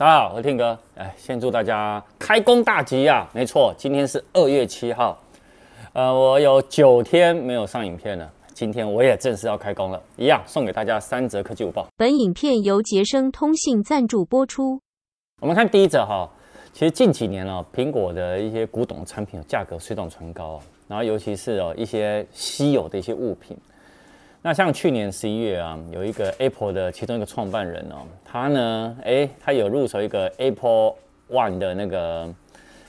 大家好，我是 Tim 哥。哎，先祝大家开工大吉呀！没错，今天是二月七号。呃，我有九天没有上影片了，今天我也正式要开工了。一样送给大家三则科技午报。本影片由杰生通信赞助播出。我们看第一则哈，其实近几年呢，苹果的一些古董产品价格水涨船高，然后尤其是哦一些稀有的一些物品。那像去年十一月啊，有一个 Apple 的其中一个创办人哦，他呢，哎，他有入手一个 Apple One 的那个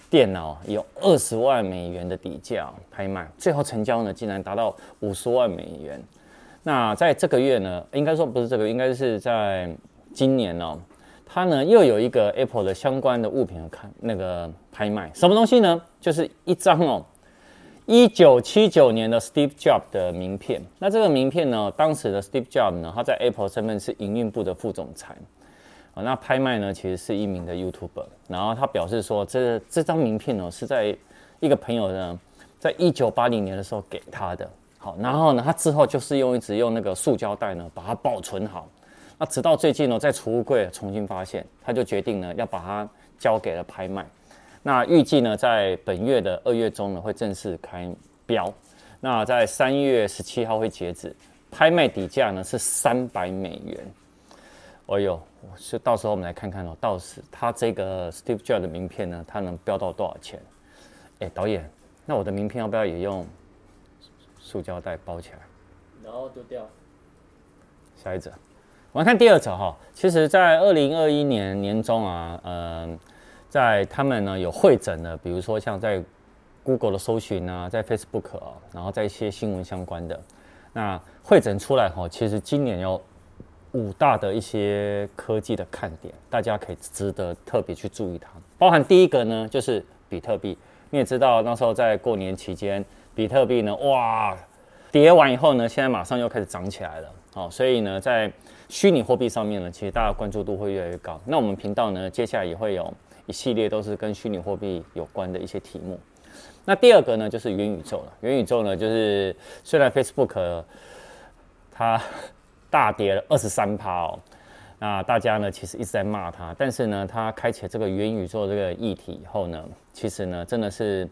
电脑，有二十万美元的底价拍卖，最后成交呢，竟然达到五十万美元。那在这个月呢，应该说不是这个，应该是在今年哦，他呢又有一个 Apple 的相关的物品看那个拍卖，什么东西呢？就是一张哦。一九七九年的 Steve Jobs 的名片，那这个名片呢，当时的 Steve Jobs 呢，他在 Apple 身份是营运部的副总裁，啊，那拍卖呢，其实是一名的 YouTuber，然后他表示说，这这张名片呢，是在一个朋友呢，在一九八零年的时候给他的，好，然后呢，他之后就是用一直用那个塑胶袋呢，把它保存好，那直到最近呢，在储物柜重新发现，他就决定呢，要把它交给了拍卖。那预计呢，在本月的二月中呢，会正式开标。那在三月十七号会截止，拍卖底价呢是三百美元。哎呦，是到时候我们来看看哦，到时他这个 Steve Jobs 的名片呢，它能标到多少钱？哎，导演，那我的名片要不要也用塑胶袋包起来，然后丢掉？下一则，我们看第二则哈。其实，在二零二一年年中啊，嗯。在他们呢有会诊的，比如说像在 Google 的搜寻啊，在 Facebook，然后在一些新闻相关的，那会诊出来哈，其实今年有五大的一些科技的看点，大家可以值得特别去注意它。包含第一个呢，就是比特币。你也知道那时候在过年期间，比特币呢哇跌完以后呢，现在马上又开始涨起来了。好，所以呢，在虚拟货币上面呢，其实大家关注度会越来越高。那我们频道呢，接下来也会有。一系列都是跟虚拟货币有关的一些题目。那第二个呢，就是元宇宙了。元宇宙呢，就是虽然 Facebook 它大跌了二十三趴哦，那大家呢其实一直在骂它，但是呢，它开启这个元宇宙这个议题以后呢，其实呢真的是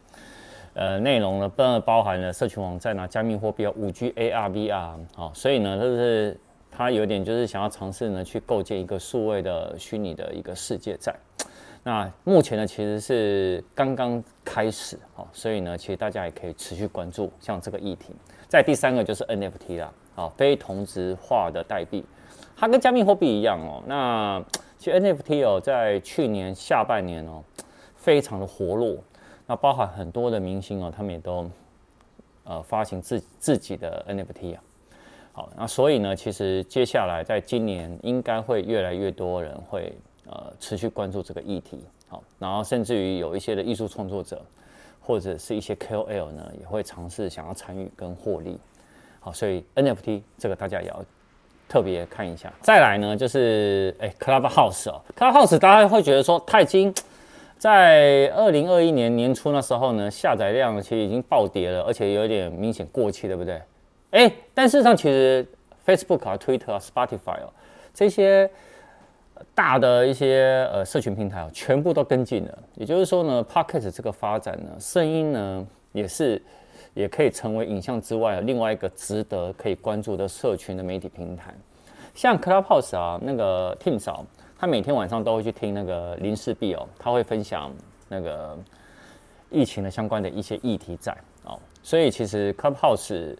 呃内容呢包包含了社群网站啊、加密货币啊、五 G、AR、VR 啊，所以呢就是它有点就是想要尝试呢去构建一个数位的虚拟的一个世界在。那目前呢，其实是刚刚开始，好，所以呢，其实大家也可以持续关注像这个议题。再第三个就是 NFT 啦，好，非同质化的代币，它跟加密货币一样哦。那其实 NFT 哦，在去年下半年哦，非常的活络，那包含很多的明星哦，他们也都呃发行自自己的 NFT 啊。好，那所以呢，其实接下来在今年应该会越来越多人会。呃，持续关注这个议题，好，然后甚至于有一些的艺术创作者，或者是一些 KOL 呢，也会尝试想要参与跟获利，好，所以 NFT 这个大家也要特别看一下。再来呢，就是哎，Clubhouse 哦，Clubhouse 大家会觉得说，它已经在二零二一年年初那时候呢，下载量其实已经暴跌了，而且有点明显过期，对不对？哎，但事实上其实 Facebook 啊、Twitter 啊、Spotify 哦这些。大的一些呃社群平台哦，全部都跟进了。也就是说呢，Podcast 这个发展呢，声音呢也是也可以成为影像之外另外一个值得可以关注的社群的媒体平台。像 Clubhouse 啊，那个 Tim 嫂，他每天晚上都会去听那个林氏璧哦，他会分享那个疫情的相关的一些议题在哦。所以其实 Clubhouse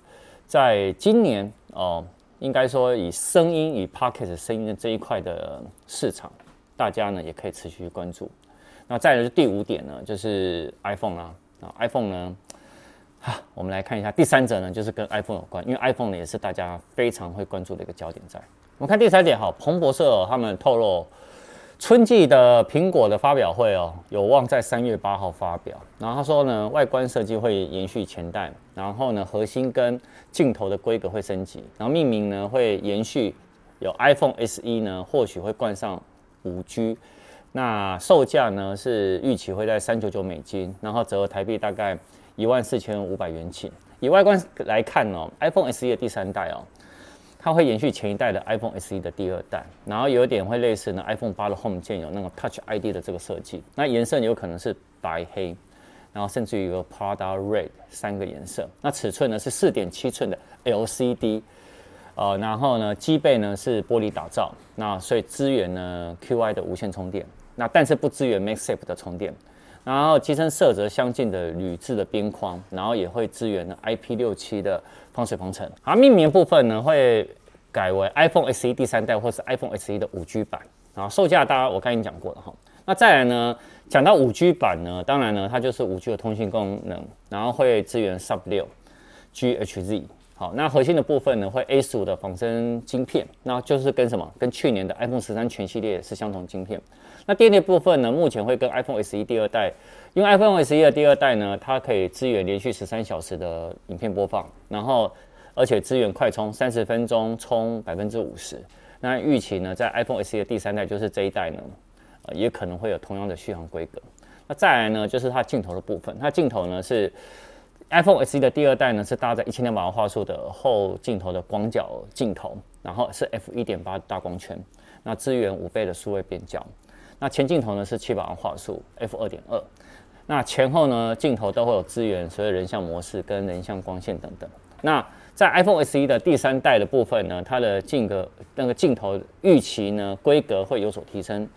在今年哦。应该说，以声音、与 Podcast 声音的这一块的市场，大家呢也可以持续关注。那再来是第五点呢，就是 iPhone 啊，啊 iPhone 呢，哈，我们来看一下第三者呢，就是跟 iPhone 有关，因为 iPhone 呢也是大家非常会关注的一个焦点在。我们看第三点哈，彭博社他们透露。春季的苹果的发表会哦，有望在三月八号发表。然后他说呢，外观设计会延续前代，然后呢，核心跟镜头的规格会升级，然后命名呢会延续，有 iPhone SE 呢，或许会冠上五 G。那售价呢是预期会在三九九美金，然后折合台币大概一万四千五百元起。以外观来看哦，iPhone SE 的第三代哦，它会延续前一代的 iPhone SE 的第二代，然后有一点会类似呢 iPhone 八的 Home 键有那个 Touch ID 的这个设计，那颜色有可能是白黑，然后甚至于有个 Prada Red 三个颜色，那尺寸呢是四点七寸的 LCD，呃，然后呢机背呢是玻璃打造，那所以支援呢 QI 的无线充电，那但是不支援 MagSafe 的充电。然后机身色泽相近的铝制的边框，然后也会支援 IP67 的防水防尘。而命名部分呢，会改为 iPhone SE 第三代或是 iPhone SE 的五 G 版。然后售价大家我刚已经讲过了哈。那再来呢，讲到五 G 版呢，当然呢，它就是五 G 的通信功能，然后会支援 Sub 六 GHz。好，那核心的部分呢，会 A 十五的仿生晶片，那就是跟什么？跟去年的 iPhone 十三全系列是相同晶片。那电力部分呢，目前会跟 iPhone SE 第二代，因为 iPhone SE 的第二代呢，它可以支援连续十三小时的影片播放，然后而且支援快充，三十分钟充百分之五十。那预期呢，在 iPhone SE 的第三代，就是这一代呢，呃，也可能会有同样的续航规格。那再来呢，就是它镜头的部分，它镜头呢是。iPhone SE 的第二代呢，是搭载一千两百万画素的后镜头的广角镜头，然后是 f 一点八大光圈，那支援五倍的数位变焦。那前镜头呢是七百万画素 f 二点二，那前后呢镜头都会有支援所有人像模式跟人像光线等等。那在 iPhone SE 的第三代的部分呢，它的镜格那个镜头预期呢规格会有所提升。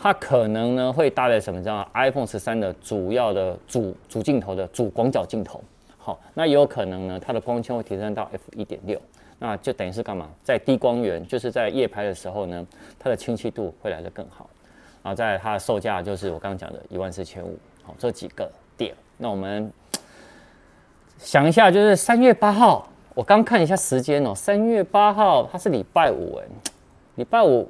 它可能呢会搭载什么叫 iPhone 十三的主要的主主镜头的主广角镜头，好，那也有可能呢它的光圈会提升到 f 一点六，那就等于是干嘛？在低光源，就是在夜拍的时候呢，它的清晰度会来得更好。然后在它的售价就是我刚刚讲的一万四千五，好，这几个点。那我们想一下，就是三月八号，我刚看一下时间哦，三月八号它是礼拜五，哎，礼拜五。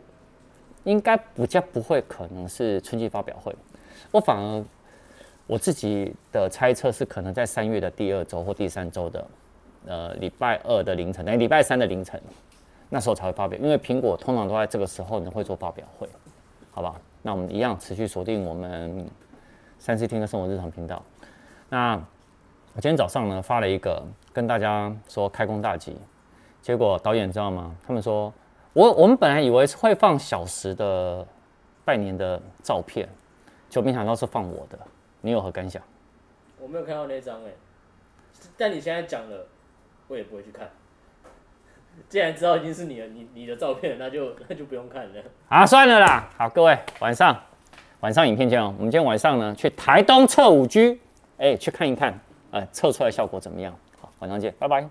应该比较不会可能是春季发表会，我反而我自己的猜测是可能在三月的第二周或第三周的，呃礼拜二的凌晨，等于礼拜三的凌晨，那时候才会发表，因为苹果通常都在这个时候呢会做发表会，好吧？那我们一样持续锁定我们三 C 听的生活日常频道。那我今天早上呢发了一个跟大家说开工大吉，结果导演知道吗？他们说。我我们本来以为是会放小时的拜年的照片，就没想到是放我的。你有何感想？我没有看到那张哎，但你现在讲了，我也不会去看。既然知道已经是你的，你你的照片，那就那就不用看了。啊，算了啦。好，各位晚上晚上影片见哦。我们今天晚上呢去台东测五 G，哎，去看一看，呃，测出来效果怎么样？好，晚上见，拜拜。